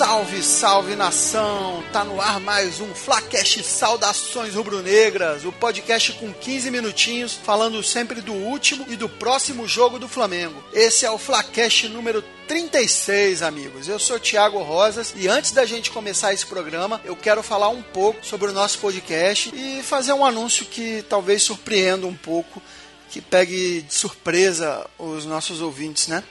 Salve, salve nação! Tá no ar mais um Flacast Saudações Rubro-Negras, o podcast com 15 minutinhos falando sempre do último e do próximo jogo do Flamengo. Esse é o Flacast número 36, amigos. Eu sou Thiago Rosas e antes da gente começar esse programa, eu quero falar um pouco sobre o nosso podcast e fazer um anúncio que talvez surpreenda um pouco, que pegue de surpresa os nossos ouvintes, né?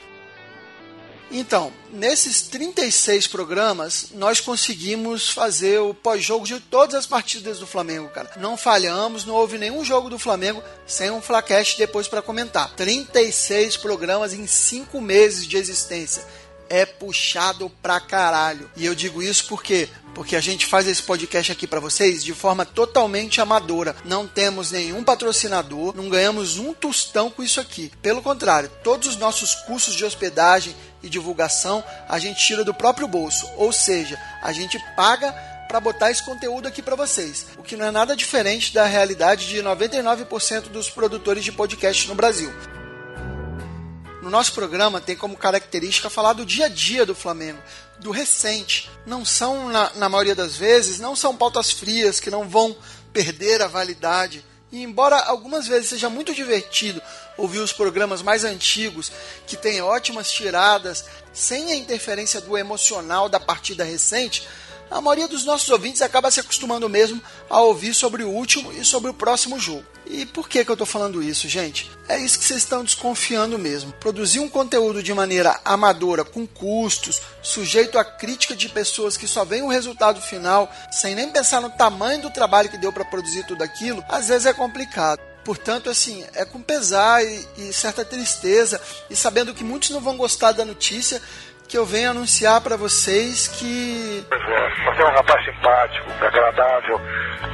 Então, nesses 36 programas, nós conseguimos fazer o pós-jogo de todas as partidas do Flamengo, cara. Não falhamos, não houve nenhum jogo do Flamengo sem um Flacast depois para comentar. 36 programas em 5 meses de existência é puxado pra caralho. E eu digo isso porque porque a gente faz esse podcast aqui para vocês de forma totalmente amadora. Não temos nenhum patrocinador, não ganhamos um tostão com isso aqui. Pelo contrário, todos os nossos cursos de hospedagem e divulgação a gente tira do próprio bolso, ou seja, a gente paga para botar esse conteúdo aqui para vocês, o que não é nada diferente da realidade de 99% dos produtores de podcast no Brasil. No nosso programa tem como característica falar do dia a dia do Flamengo, do recente. Não são, na, na maioria das vezes, não são pautas frias que não vão perder a validade. E embora algumas vezes seja muito divertido ouvir os programas mais antigos, que têm ótimas tiradas, sem a interferência do emocional da partida recente, a maioria dos nossos ouvintes acaba se acostumando mesmo a ouvir sobre o último e sobre o próximo jogo. E por que, que eu estou falando isso, gente? É isso que vocês estão desconfiando mesmo. Produzir um conteúdo de maneira amadora, com custos, sujeito à crítica de pessoas que só veem o resultado final, sem nem pensar no tamanho do trabalho que deu para produzir tudo aquilo, às vezes é complicado. Portanto, assim, é com pesar e, e certa tristeza, e sabendo que muitos não vão gostar da notícia, que eu venho anunciar para vocês que. Você é um rapaz simpático, agradável,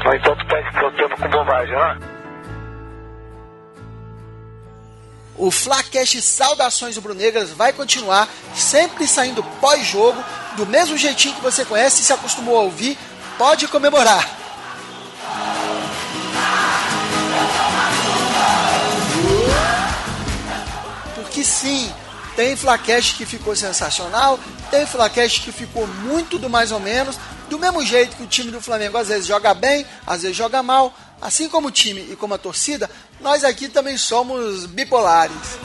no entanto está explodindo com bobagem, né? O Flacast Saudações Rubro-Negras vai continuar sempre saindo pós-jogo, do mesmo jeitinho que você conhece e se acostumou a ouvir. Pode comemorar! Porque sim, tem Flacast que ficou sensacional, tem Flacast que ficou muito do mais ou menos, do mesmo jeito que o time do Flamengo às vezes joga bem, às vezes joga mal, assim como o time e como a torcida, nós aqui também somos bipolares.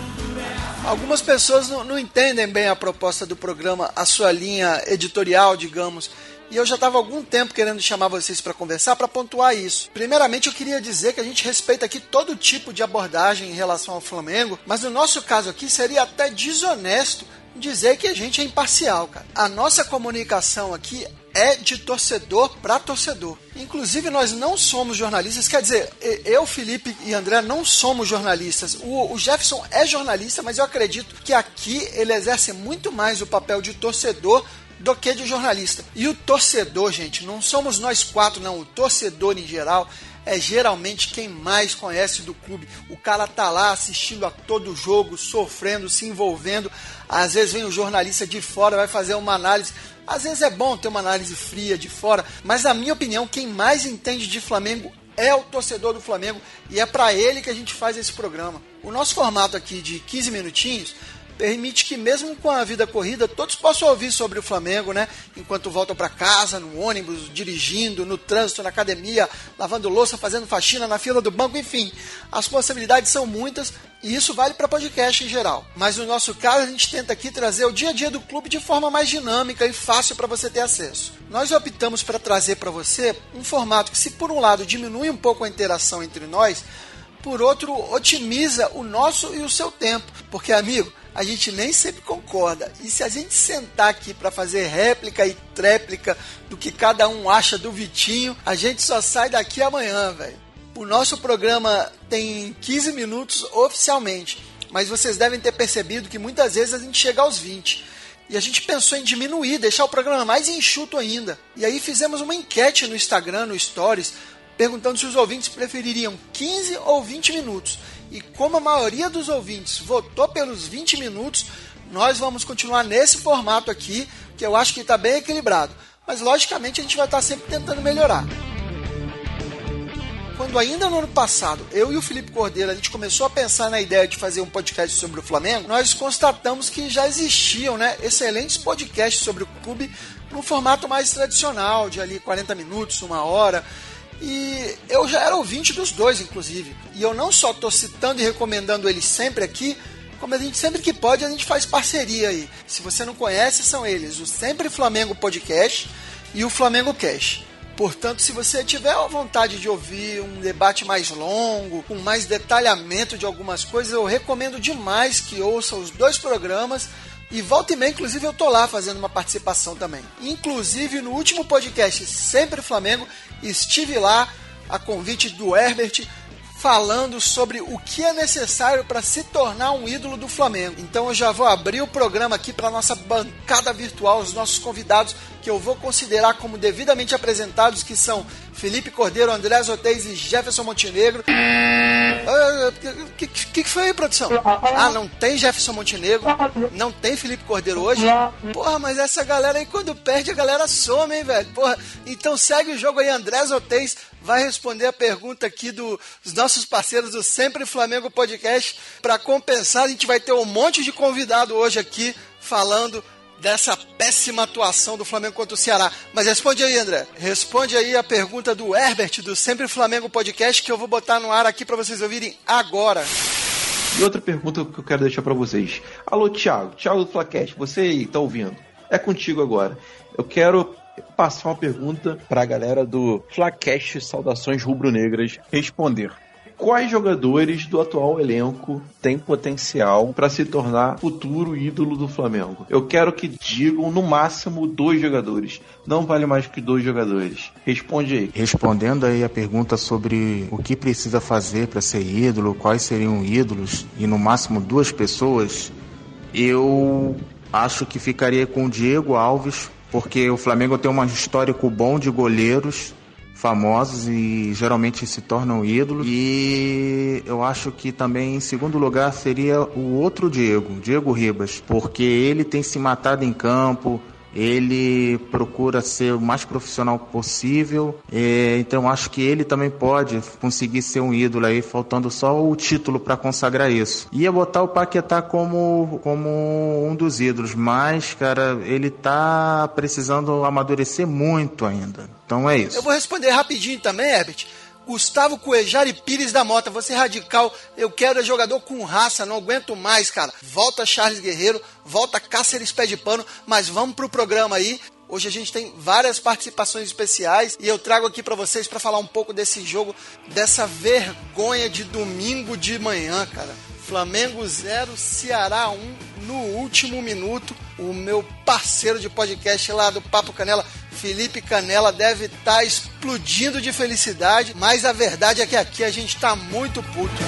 Algumas pessoas não, não entendem bem a proposta do programa, a sua linha editorial, digamos, e eu já estava algum tempo querendo chamar vocês para conversar para pontuar isso. Primeiramente, eu queria dizer que a gente respeita aqui todo tipo de abordagem em relação ao Flamengo, mas no nosso caso aqui seria até desonesto dizer que a gente é imparcial, cara. A nossa comunicação aqui é de torcedor para torcedor. Inclusive, nós não somos jornalistas, quer dizer, eu, Felipe e André não somos jornalistas. O, o, Jefferson é jornalista, mas eu acredito que aqui ele exerce muito mais o papel de torcedor do que de jornalista. E o torcedor, gente, não somos nós quatro, não. O torcedor em geral é geralmente quem mais conhece do clube. O cara tá lá assistindo a todo jogo, sofrendo, se envolvendo. Às vezes vem o jornalista de fora, vai fazer uma análise. Às vezes é bom ter uma análise fria de fora, mas na minha opinião, quem mais entende de Flamengo é o torcedor do Flamengo e é para ele que a gente faz esse programa. O nosso formato aqui de 15 minutinhos permite que mesmo com a vida corrida todos possam ouvir sobre o Flamengo, né? Enquanto voltam para casa, no ônibus, dirigindo, no trânsito, na academia, lavando louça, fazendo faxina na fila do banco, enfim. As possibilidades são muitas e isso vale para podcast em geral. Mas no nosso caso, a gente tenta aqui trazer o dia a dia do clube de forma mais dinâmica e fácil para você ter acesso. Nós optamos para trazer para você um formato que, se por um lado diminui um pouco a interação entre nós, por outro, otimiza o nosso e o seu tempo. Porque, amigo, a gente nem sempre concorda. E se a gente sentar aqui para fazer réplica e tréplica do que cada um acha do Vitinho, a gente só sai daqui amanhã, velho. O nosso programa tem 15 minutos oficialmente, mas vocês devem ter percebido que muitas vezes a gente chega aos 20. E a gente pensou em diminuir, deixar o programa mais enxuto ainda. E aí fizemos uma enquete no Instagram, no Stories, perguntando se os ouvintes prefeririam 15 ou 20 minutos. E como a maioria dos ouvintes votou pelos 20 minutos, nós vamos continuar nesse formato aqui, que eu acho que está bem equilibrado. Mas logicamente a gente vai estar tá sempre tentando melhorar. Quando ainda no ano passado, eu e o Felipe Cordeiro, a gente começou a pensar na ideia de fazer um podcast sobre o Flamengo, nós constatamos que já existiam né, excelentes podcasts sobre o clube num formato mais tradicional, de ali 40 minutos, uma hora. E eu já era ouvinte dos dois, inclusive. E eu não só estou citando e recomendando eles sempre aqui, como a gente sempre que pode, a gente faz parceria aí. Se você não conhece, são eles o Sempre Flamengo Podcast e o Flamengo Cash. Portanto, se você tiver a vontade de ouvir um debate mais longo, com mais detalhamento de algumas coisas, eu recomendo demais que ouça os dois programas. E volta e meia, inclusive, eu tô lá fazendo uma participação também. Inclusive, no último podcast Sempre Flamengo, estive lá a convite do Herbert falando sobre o que é necessário para se tornar um ídolo do Flamengo. Então eu já vou abrir o programa aqui para nossa bancada virtual, os nossos convidados que eu vou considerar como devidamente apresentados, que são Felipe Cordeiro, André Zotez e Jefferson Montenegro. O ah, que, que, que, foi aí, produção? Ah, não tem Jefferson Montenegro, não tem Felipe Cordeiro hoje? Porra, mas essa galera aí, quando perde, a galera some, hein, velho? Porra, então segue o jogo aí, André Zotez vai responder a pergunta aqui do, dos nossos parceiros do Sempre Flamengo Podcast. Para compensar, a gente vai ter um monte de convidado hoje aqui falando dessa péssima atuação do Flamengo contra o Ceará. Mas responde aí, André. Responde aí a pergunta do Herbert, do Sempre Flamengo Podcast, que eu vou botar no ar aqui para vocês ouvirem agora. E outra pergunta que eu quero deixar para vocês. Alô, Thiago. Thiago do Flacast, você aí, tá ouvindo? É contigo agora. Eu quero passar uma pergunta para a galera do Flacast Saudações Rubro-Negras responder quais jogadores do atual elenco têm potencial para se tornar futuro ídolo do Flamengo? Eu quero que digam no máximo dois jogadores. Não vale mais que dois jogadores. Responde aí. Respondendo aí a pergunta sobre o que precisa fazer para ser ídolo, quais seriam ídolos e no máximo duas pessoas, eu acho que ficaria com o Diego Alves, porque o Flamengo tem um histórico bom de goleiros famosos e geralmente se tornam ídolos. E eu acho que também em segundo lugar seria o outro Diego, Diego Ribas, porque ele tem se matado em campo, ele procura ser o mais profissional possível, é, então acho que ele também pode conseguir ser um ídolo aí, faltando só o título para consagrar isso. Ia botar o Paquetá como, como um dos ídolos, mas, cara, ele tá precisando amadurecer muito ainda. Então é isso. Eu vou responder rapidinho também, Herbert. Gustavo Coejari Pires da Mota, você radical, eu quero é jogador com raça, não aguento mais, cara. Volta Charles Guerreiro, volta Cáceres Pé de Pano, mas vamos pro programa aí. Hoje a gente tem várias participações especiais e eu trago aqui para vocês para falar um pouco desse jogo, dessa vergonha de domingo de manhã, cara. Flamengo 0, Ceará 1 no último minuto. O meu parceiro de podcast lá do Papo Canela, Felipe Canela, deve estar tá explodindo de felicidade, mas a verdade é que aqui a gente está muito puto.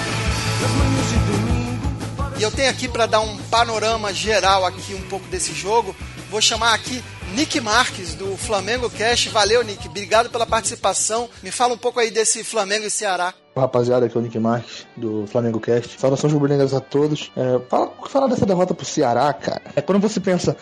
E eu tenho aqui para dar um panorama geral aqui um pouco desse jogo. Vou chamar aqui Nick Marques, do Flamengo Cash. Valeu, Nick. Obrigado pela participação. Me fala um pouco aí desse Flamengo e Ceará. Rapaziada, aqui é o Nick Marques, do Flamengo Cast. Saudações rubro-negras a todos. É, fala, fala dessa derrota pro Ceará, cara. É quando você pensa,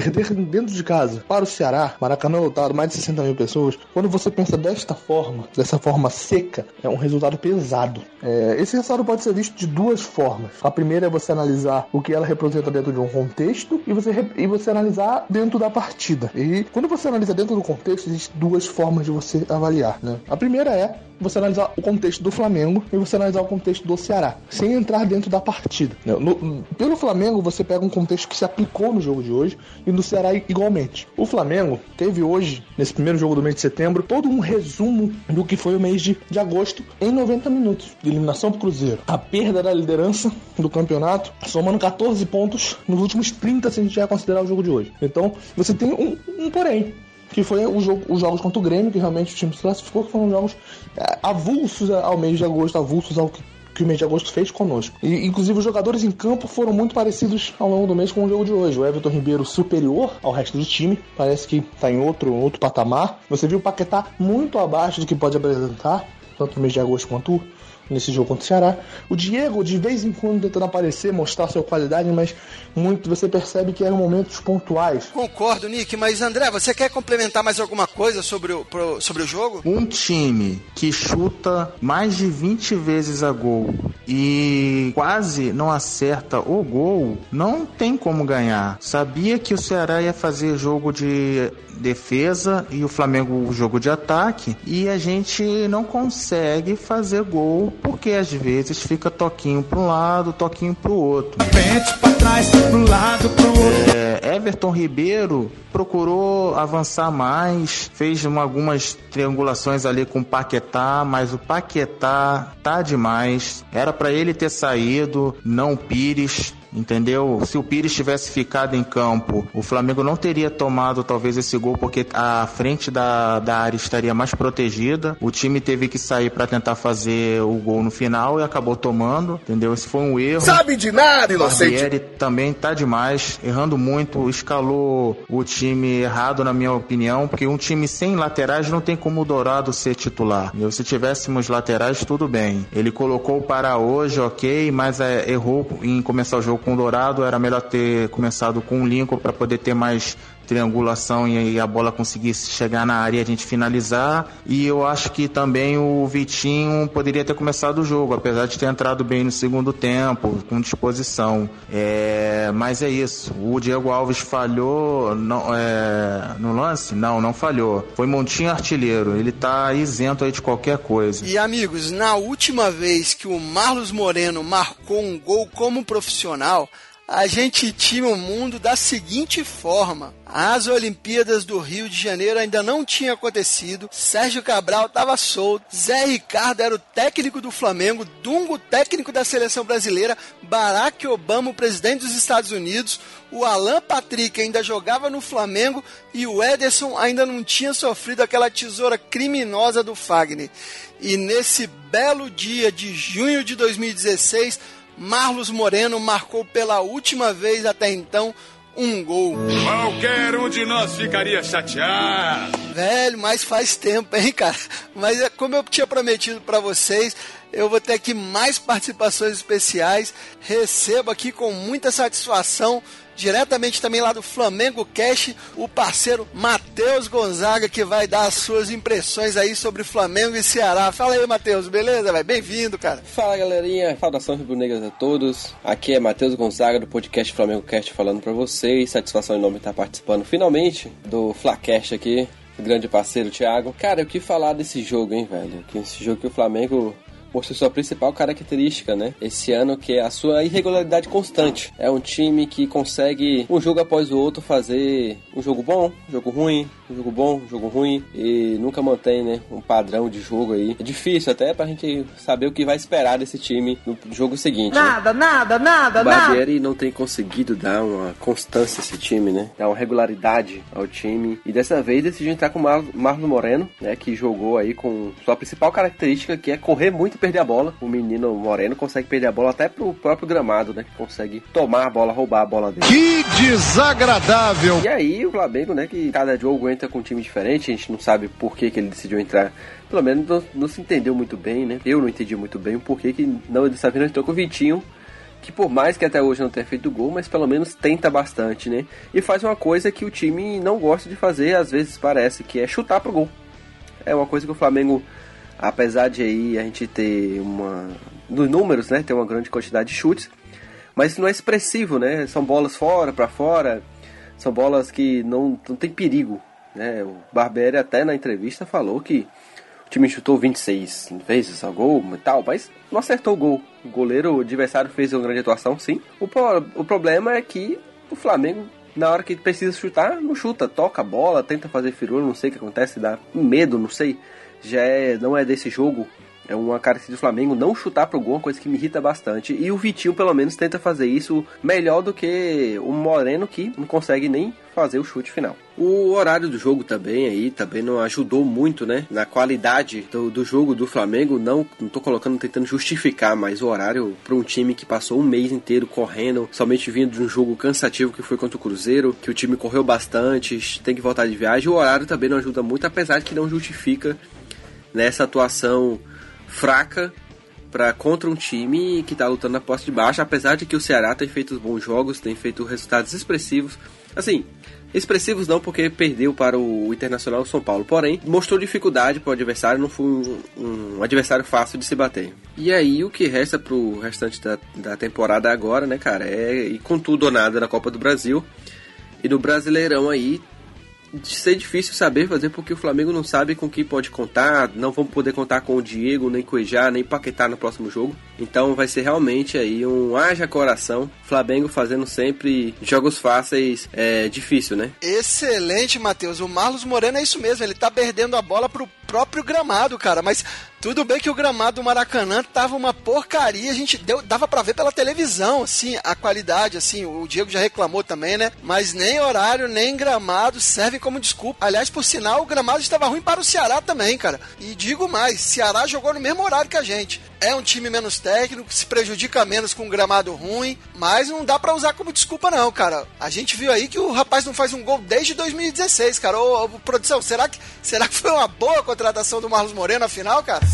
perder dentro de casa para o Ceará, Maracanã lotado, mais de 60 mil pessoas, quando você pensa desta forma, dessa forma seca, é um resultado pesado. É, esse resultado pode ser visto de duas formas. A primeira é você analisar o que ela representa dentro de um contexto e você, e você analisar dentro da partida. E quando você analisa dentro do contexto, existem duas formas de você avaliar. Né? A primeira é você analisar o contexto do Flamengo e você analisar o contexto do Ceará, sem entrar dentro da partida. No, pelo Flamengo, você pega um contexto que se aplicou no jogo de hoje e no Ceará igualmente. O Flamengo teve hoje, nesse primeiro jogo do mês de setembro, todo um resumo do que foi o mês de, de agosto em 90 minutos de eliminação pro Cruzeiro. A perda da liderança do campeonato, somando 14 pontos nos últimos 30 se a gente já considerar o jogo de hoje. Então, você tem um, um porém que foi o jogo, os jogos contra o Grêmio, que realmente o time se classificou, que foram jogos é, avulsos ao mês de agosto, avulsos ao que, que o mês de agosto fez conosco. E, inclusive, os jogadores em campo foram muito parecidos ao longo do mês com o jogo de hoje. O Everton Ribeiro superior ao resto do time, parece que está em outro, outro patamar. Você viu o Paquetá muito abaixo do que pode apresentar, tanto no mês de agosto quanto nesse jogo contra o Ceará. O Diego, de vez em quando, tentando aparecer, mostrar sua qualidade, mas muito você percebe que eram momentos pontuais. Concordo, Nick, mas André, você quer complementar mais alguma coisa sobre o, pro, sobre o jogo? Um time que chuta mais de 20 vezes a gol e quase não acerta o gol, não tem como ganhar. Sabia que o Ceará ia fazer jogo de defesa e o Flamengo o jogo de ataque e a gente não consegue fazer gol porque às vezes fica toquinho para um lado, toquinho para o outro. Trás, pro lado, pro outro. É, Everton Ribeiro procurou avançar mais, fez uma, algumas triangulações ali com o Paquetá, mas o Paquetá tá demais. Era para ele ter saído, não Pires entendeu? Se o Pires tivesse ficado em campo, o Flamengo não teria tomado talvez esse gol porque a frente da, da área estaria mais protegida. O time teve que sair para tentar fazer o gol no final e acabou tomando, entendeu? Esse foi um erro. Sabe de nada, inocente. Barbieri também tá demais, errando muito, escalou o time errado na minha opinião, porque um time sem laterais não tem como o Dourado ser titular. Entendeu? Se tivéssemos laterais, tudo bem. Ele colocou para hoje, ok, mas é, errou em começar o jogo com o Dourado, era melhor ter começado com o Lincoln para poder ter mais triangulação e a bola conseguisse chegar na área e a gente finalizar. E eu acho que também o Vitinho poderia ter começado o jogo, apesar de ter entrado bem no segundo tempo, com disposição. É, mas é isso. O Diego Alves falhou não, é, no lance? Não, não falhou. Foi Montinho artilheiro. Ele tá isento aí de qualquer coisa. E amigos, na última vez que o Marlos Moreno marcou um gol como profissional, a gente tinha o mundo da seguinte forma. As Olimpíadas do Rio de Janeiro ainda não tinham acontecido. Sérgio Cabral estava solto. Zé Ricardo era o técnico do Flamengo. Dungo, técnico da seleção brasileira. Barack Obama, o presidente dos Estados Unidos. O Alan Patrick ainda jogava no Flamengo. E o Ederson ainda não tinha sofrido aquela tesoura criminosa do Fagner. E nesse belo dia de junho de 2016 Marlos Moreno marcou pela última vez até então um gol. Qualquer um de nós ficaria chateado. Velho, mas faz tempo, hein, cara? Mas é como eu tinha prometido para vocês, eu vou ter aqui mais participações especiais. Recebo aqui com muita satisfação diretamente também lá do Flamengo Cash, o parceiro Matheus Gonzaga, que vai dar as suas impressões aí sobre Flamengo e Ceará. Fala aí, Matheus, beleza? Vai Bem-vindo, cara. Fala, galerinha. Saudações rubro-negras a todos. Aqui é Matheus Gonzaga do podcast Flamengo Cast falando para vocês. Satisfação enorme estar participando finalmente do Flacast aqui. Grande parceiro Thiago. Cara, o que falar desse jogo, hein, velho? Que esse jogo que o Flamengo mostrou sua principal característica, né? Esse ano que é a sua irregularidade constante. É um time que consegue um jogo após o outro fazer um jogo bom, um jogo ruim, um jogo bom, um jogo ruim e nunca mantém, né, um padrão de jogo aí. É difícil até pra gente saber o que vai esperar desse time no jogo seguinte. Nada, né? nada, nada, o Barbieri nada. não tem conseguido dar uma constância a esse time, né? Dar uma regularidade ao time e dessa vez decidiu entrar com o Mar Marlon Moreno, né, que jogou aí com sua principal característica que é correr muito perder a bola. O menino Moreno consegue perder a bola até pro próprio gramado, né? Que consegue tomar a bola, roubar a bola dele. Que desagradável! E aí o Flamengo, né? Que cada jogo entra com um time diferente, a gente não sabe por que, que ele decidiu entrar. Pelo menos não, não se entendeu muito bem, né? Eu não entendi muito bem o porquê que não dessa vez entrou com o Vitinho que por mais que até hoje não tenha feito gol, mas pelo menos tenta bastante, né? E faz uma coisa que o time não gosta de fazer, às vezes parece, que é chutar pro gol. É uma coisa que o Flamengo apesar de aí a gente ter uma nos números, né, ter uma grande quantidade de chutes, mas não é expressivo, né? São bolas fora para fora, são bolas que não, não tem perigo, né? O Barbieri até na entrevista falou que o time chutou 26 vezes a gol e tal, mas não acertou o gol. O goleiro, o adversário fez uma grande atuação, sim. O, o problema é que o Flamengo na hora que precisa chutar, não chuta, toca a bola, tenta fazer firula, não sei o que acontece, dá medo, não sei já é, não é desse jogo. É uma característica do Flamengo não chutar pro gol, uma coisa que me irrita bastante. E o Vitinho, pelo menos, tenta fazer isso melhor do que o Moreno, que não consegue nem fazer o chute final. O horário do jogo também aí também não ajudou muito, né? Na qualidade do, do jogo do Flamengo. Não, não tô colocando, tentando justificar, mas o horário para um time que passou um mês inteiro correndo, somente vindo de um jogo cansativo que foi contra o Cruzeiro, que o time correu bastante, tem que voltar de viagem. O horário também não ajuda muito, apesar de que não justifica nessa atuação fraca para contra um time que está lutando na posse de baixo, apesar de que o Ceará tem feito bons jogos, tem feito resultados expressivos. Assim, expressivos não, porque perdeu para o Internacional São Paulo. Porém, mostrou dificuldade para o adversário, não foi um, um, adversário fácil de se bater. E aí, o que resta para o restante da, da temporada agora, né, cara, é ir com tudo ou nada na Copa do Brasil. E no Brasileirão aí, ser difícil saber fazer porque o Flamengo não sabe com quem pode contar, não vamos poder contar com o Diego, nem com o Ejá, nem Paquetá no próximo jogo. Então vai ser realmente aí um haja coração, Flamengo fazendo sempre jogos fáceis, é difícil, né? Excelente, Matheus. O Marlos Moreno é isso mesmo, ele tá perdendo a bola pro próprio gramado, cara, mas tudo bem que o gramado do Maracanã tava uma porcaria, a gente deu, dava para ver pela televisão, assim, a qualidade, assim, o Diego já reclamou também, né? Mas nem horário, nem gramado servem como desculpa. Aliás, por sinal, o gramado estava ruim para o Ceará também, cara. E digo mais, Ceará jogou no mesmo horário que a gente. É um time menos técnico, se prejudica menos com um gramado ruim, mas não dá para usar como desculpa não, cara. A gente viu aí que o rapaz não faz um gol desde 2016, cara. Ô, ô produção, será que, será que foi uma boa contratação do Marlos Moreno afinal, cara?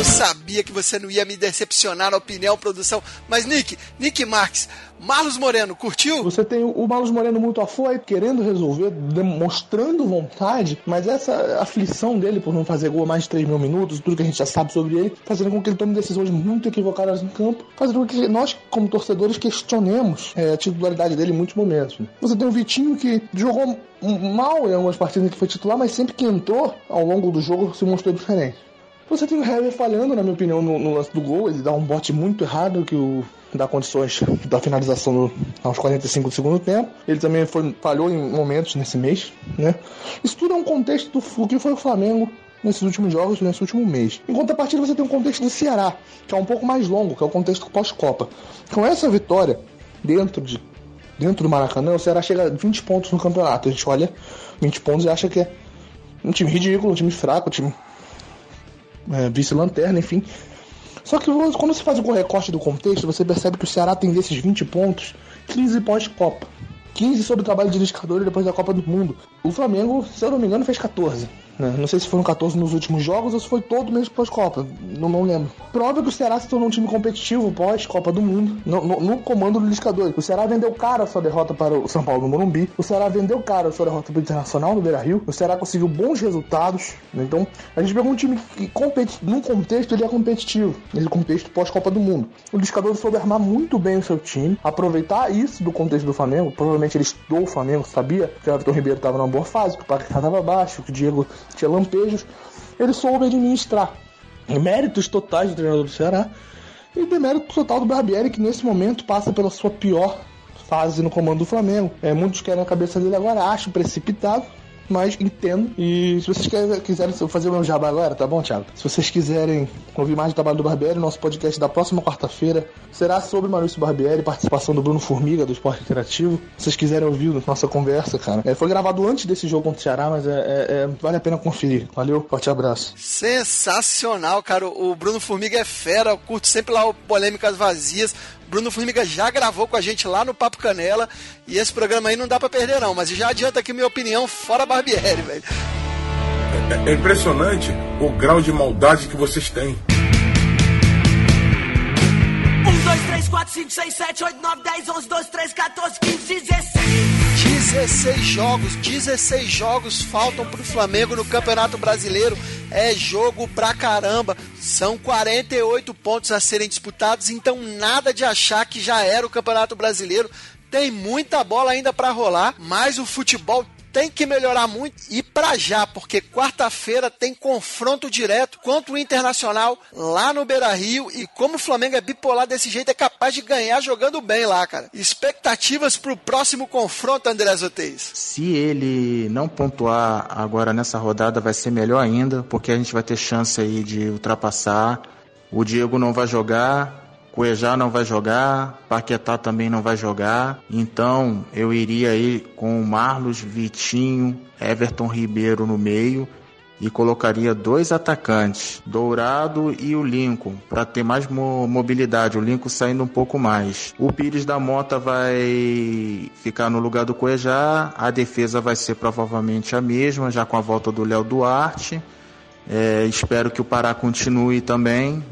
Eu sabia que você não ia me decepcionar na opinião, produção. Mas, Nick, Nick Marques, Marlos Moreno, curtiu? Você tem o Marlos Moreno muito afoito, querendo resolver, demonstrando vontade, mas essa aflição dele por não fazer gol mais de 3 mil minutos, tudo que a gente já sabe sobre ele, fazendo com que ele tome decisões muito equivocadas no campo, fazendo com que nós, como torcedores, questionemos é, a titularidade dele em muitos momentos. Você tem o Vitinho que jogou mal em algumas partidas que foi titular, mas sempre que entrou ao longo do jogo se mostrou diferente. Você tem o Hever falhando, na minha opinião, no, no, lance do gol. Ele dá um bote muito errado que o dá condições da finalização no, aos 45 do segundo tempo. Ele também foi, falhou em momentos nesse mês, né? Isso tudo é um contexto do que foi o Flamengo nesses últimos jogos, nesse último mês. Em contrapartida, você tem um contexto do Ceará, que é um pouco mais longo, que é o contexto pós-Copa. Com essa vitória dentro de dentro do Maracanã, o Ceará chega a 20 pontos no campeonato. A gente olha 20 pontos e acha que é um time ridículo, um time fraco, um time é, vice-lanterna, enfim. Só que quando você faz o recorte do contexto, você percebe que o Ceará tem desses 20 pontos 15 pós-Copa. 15 sobre o trabalho de indicador depois da Copa do Mundo. O Flamengo, se eu não me engano, fez 14. Né? Não sei se foram 14 nos últimos jogos ou se foi todo mesmo pós-Copa. Não, não lembro. Prova que o Ceará se tornou um time competitivo pós-Copa do Mundo, no, no, no comando do Liscador. O Ceará vendeu caro a sua derrota para o São Paulo no Morumbi. O Ceará vendeu caro a sua derrota para o Internacional no Beira Rio. O Ceará conseguiu bons resultados. Né? Então, a gente pegou um time que, competi num contexto, ele é competitivo. Nesse contexto pós-Copa do Mundo. O Liscador soube armar muito bem o seu time, aproveitar isso do contexto do Flamengo. Provavelmente ele estudou o Flamengo, sabia que o Everton Ribeiro estava numa boa fase, que o Paquetá estava baixo, que o Diego tinha lampejos ele soube administrar. Méritos totais do treinador do Ceará e demérito total do Barbieri, que nesse momento passa pela sua pior fase no comando do Flamengo. É, muitos querem a cabeça dele agora, acho precipitado, mas entendo. E se vocês quiserem fazer o meu jabá agora, tá bom, Thiago? Se vocês quiserem ouvir mais do trabalho do Barbieri, nosso podcast da próxima quarta-feira será sobre Maurício Barbieri, participação do Bruno Formiga, do Esporte Interativo. Se vocês quiserem ouvir nossa conversa, cara. É, foi gravado antes desse jogo contra o Ceará, mas é, é, é, vale a pena conferir. Valeu, forte abraço. Sensacional, cara. O Bruno Formiga é fera, eu curto sempre lá o Polêmicas Vazias. Bruno Formiga já gravou com a gente lá no Papo Canela. E esse programa aí não dá para perder, não. Mas já adianta aqui minha opinião fora Barbieri, velho. É, é impressionante o grau de maldade que vocês têm. 1, 2, 3, 4, 5, 6, 7, 8, 9, 10, 11, 12, 13, 14, 15, 16. 16 jogos, 16 jogos faltam pro Flamengo no Campeonato Brasileiro. É jogo pra caramba. São 48 pontos a serem disputados, então nada de achar que já era o Campeonato Brasileiro. Tem muita bola ainda para rolar, mas o futebol tem que melhorar muito e para já, porque quarta-feira tem confronto direto contra o Internacional lá no Beira Rio e como o Flamengo é bipolar desse jeito, é capaz de ganhar jogando bem lá, cara. Expectativas para o próximo confronto, André Zotez? Se ele não pontuar agora nessa rodada, vai ser melhor ainda, porque a gente vai ter chance aí de ultrapassar. O Diego não vai jogar, Cuejá não vai jogar, Paquetá também não vai jogar. Então eu iria aí com o Marlos, Vitinho, Everton Ribeiro no meio e colocaria dois atacantes, Dourado e o Lincoln, para ter mais mo mobilidade, o Lincoln saindo um pouco mais. O Pires da Mota vai ficar no lugar do Cuejá, a defesa vai ser provavelmente a mesma, já com a volta do Léo Duarte. É, espero que o Pará continue também,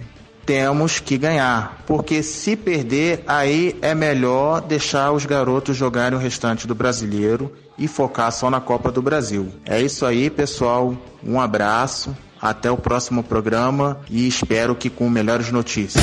temos que ganhar, porque se perder, aí é melhor deixar os garotos jogarem o restante do brasileiro e focar só na Copa do Brasil. É isso aí, pessoal. Um abraço, até o próximo programa e espero que com melhores notícias.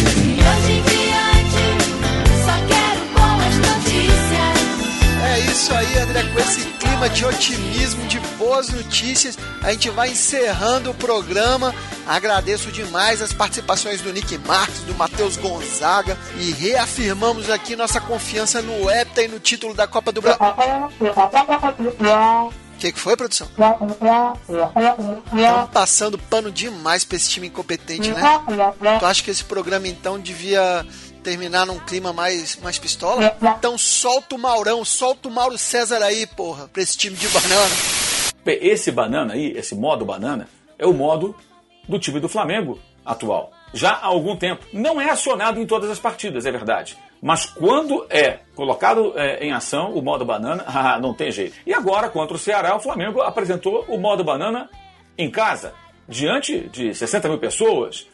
É isso aí, André, com esse clima de otimismo, de boas notícias, a gente vai encerrando o programa. Agradeço demais as participações do Nick Marques, do Matheus Gonzaga e reafirmamos aqui nossa confiança no Hepta e no título da Copa do Brasil. O que, que foi, produção? Estão passando pano demais pra esse time incompetente, né? Tu acha que esse programa então devia terminar num clima mais, mais pistola? Então solta o Maurão, solta o Mauro César aí, porra, pra esse time de banana. Esse banana aí, esse modo banana, é o modo do time do Flamengo atual. Já há algum tempo. Não é acionado em todas as partidas, é verdade. Mas quando é colocado é, em ação o modo banana, ah, não tem jeito. E agora, contra o Ceará, o Flamengo apresentou o modo banana em casa, diante de 60 mil pessoas,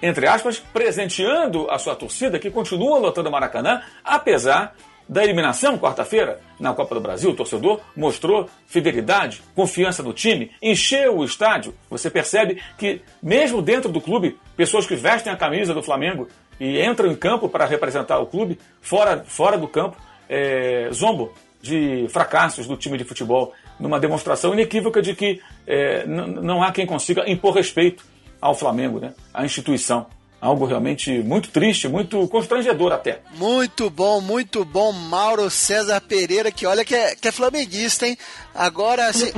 entre aspas, presenteando a sua torcida que continua lotando o Maracanã, apesar da eliminação quarta-feira na Copa do Brasil. O torcedor mostrou fidelidade, confiança no time, encheu o estádio. Você percebe que, mesmo dentro do clube, pessoas que vestem a camisa do Flamengo e entram em campo para representar o clube, fora, fora do campo, é, zombam de fracassos do time de futebol, numa demonstração inequívoca de que é, não há quem consiga impor respeito ao Flamengo, né? à instituição. Algo realmente muito triste, muito constrangedor até. Muito bom, muito bom, Mauro César Pereira, que olha que é, que é flamenguista, hein? Agora sim.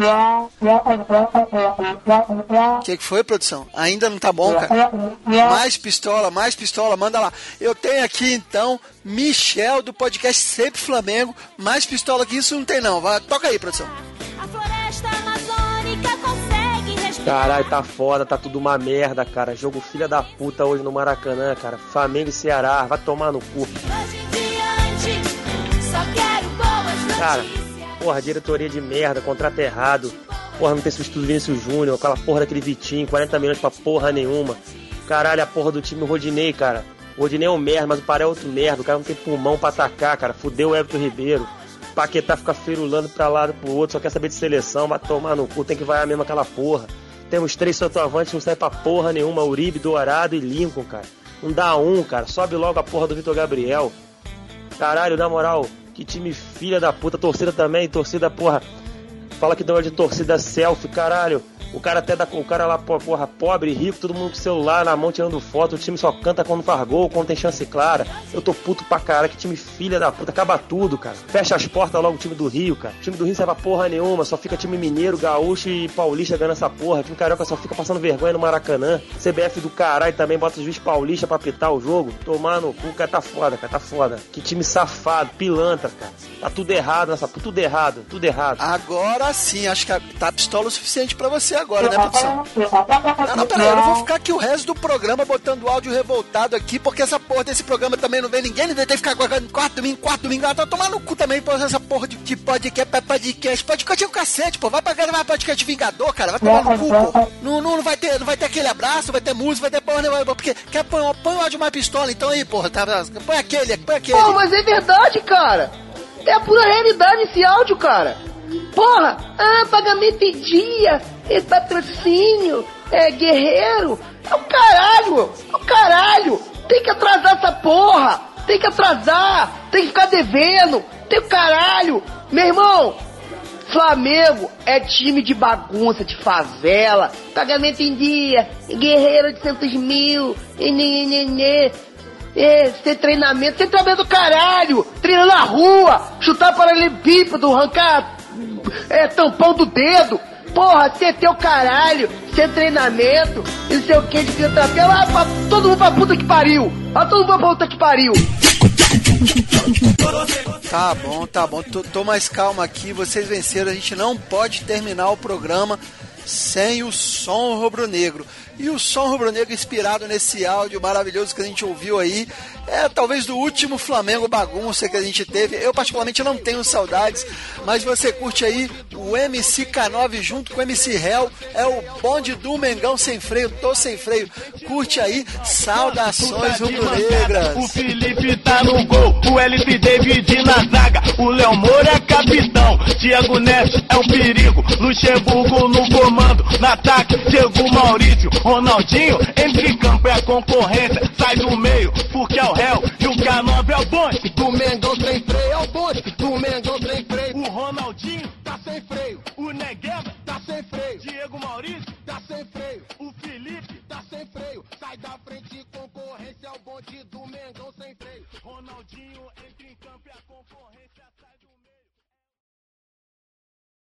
O que, que foi, produção? Ainda não tá bom, cara. Mais pistola, mais pistola, manda lá. Eu tenho aqui então Michel do podcast Sempre Flamengo. Mais pistola que isso não tem, não. Vai, toca aí, produção. Caralho, tá foda, tá tudo uma merda, cara. Jogo filha da puta hoje no Maracanã, cara. Flamengo e Ceará, vai tomar no cu. Cara, porra, diretoria de merda, contrato errado. Porra, não tem substituto Vinícius Júnior, aquela porra daquele Vitinho, 40 milhões pra porra nenhuma. Caralho, a porra do time Rodinei, cara. O Rodinei é um merda, mas o Paré é outro merda. O cara não tem pulmão pra atacar, cara. Fudeu o Everton Ribeiro. Paquetá fica ferulando pra lado pro outro, só quer saber de seleção, vai tomar no cu, tem que vaiar mesmo aquela porra. Temos três centroavantes, não serve pra porra nenhuma, Uribe, Dourado e Lincoln, cara. Não dá um, cara. Sobe logo a porra do Vitor Gabriel. Caralho, na moral, que time filha da puta. Torcida também, torcida, porra. Fala que deu de torcida selfie, caralho. O cara até dá. O cara lá, porra, pobre, rico, todo mundo com celular na mão tirando foto. O time só canta quando faz gol, quando tem chance clara. Eu tô puto pra caralho, que time filha da puta. Acaba tudo, cara. Fecha as portas logo o time do Rio, cara. O time do Rio não serve pra porra nenhuma. Só fica time mineiro, gaúcho e paulista ganhando essa porra. O time carioca só fica passando vergonha no Maracanã. CBF do caralho também bota os juiz paulista pra pitar o jogo. Tomar no cu, cara, tá foda, cara, tá foda. Que time safado, pilantra, cara. Tá tudo errado nessa tudo errado, tudo errado. Agora sim, acho que tá pistola o suficiente pra você agora, né, produção? Não, não, peraí, eu não vou ficar aqui o resto do programa botando áudio revoltado aqui, porque essa porra desse programa também não vê ninguém, ninguém tem que ficar guardando quarto domingo, quarto domingo, ela tá tomando no cu também, pô, essa porra de, de podcast, podcast, podcast é o cacete, pô, vai pra gravar podcast Vingador, cara, vai tomar no cu, pô. Não, não, não vai ter, não vai ter aquele abraço, vai ter música, vai ter porra nenhuma, porque quer põe, põe o áudio mais pistola, então aí, porra, tá, põe aquele, põe aquele. Pô, mas é verdade, cara. É a pura realidade esse áudio, cara. Porra, ah, pagamento em dia, é patrocínio, é guerreiro. É o caralho, é o caralho. Tem que atrasar essa porra. Tem que atrasar, tem que ficar devendo. Tem o caralho. Meu irmão, Flamengo é time de bagunça, de favela, pagamento em dia, guerreiro de centos mil, e, nê. É, sem treinamento, sem treinamento do caralho, treina na rua, chutar paralelepípedo, arrancar é, tampão do dedo, porra, você tem o caralho, sem treinamento, e não sei o que de fisioterapia, lá pra, todo mundo pra puta que pariu, lá todo mundo pra puta que pariu. Tá bom, tá bom. Tô, tô mais calma aqui. Vocês venceram. A gente não pode terminar o programa sem o som rubro-negro. E o som rubro-negro inspirado nesse áudio maravilhoso que a gente ouviu aí, é talvez do último Flamengo bagunça que a gente teve. Eu particularmente não tenho saudades, mas você curte aí o MC K9 junto com o MC Hell, é o bonde do Mengão sem freio, tô sem freio. Curte aí, saudações rubro-negras. O Felipe tá no gol, o LP David na zaga, o Léo Moura é capitão, Diego Neves é um perigo, Luxemburgo no comando, no ataque, Diego Maurício, Ronaldinho, entre campo é a concorrência, sai do meio, porque é o réu, e o K9 é o bonde, do Mengão sem freio, é o bonde, do Mengão sem freio, o Ronaldinho tá sem freio, o Negueba tá sem freio, Diego Maurício tá sem freio, o Felipe tá sem freio, sai da frente, concorrência, é o bonde. Do Mengão sem freio, Ronaldinho entre em campo é a concorrência.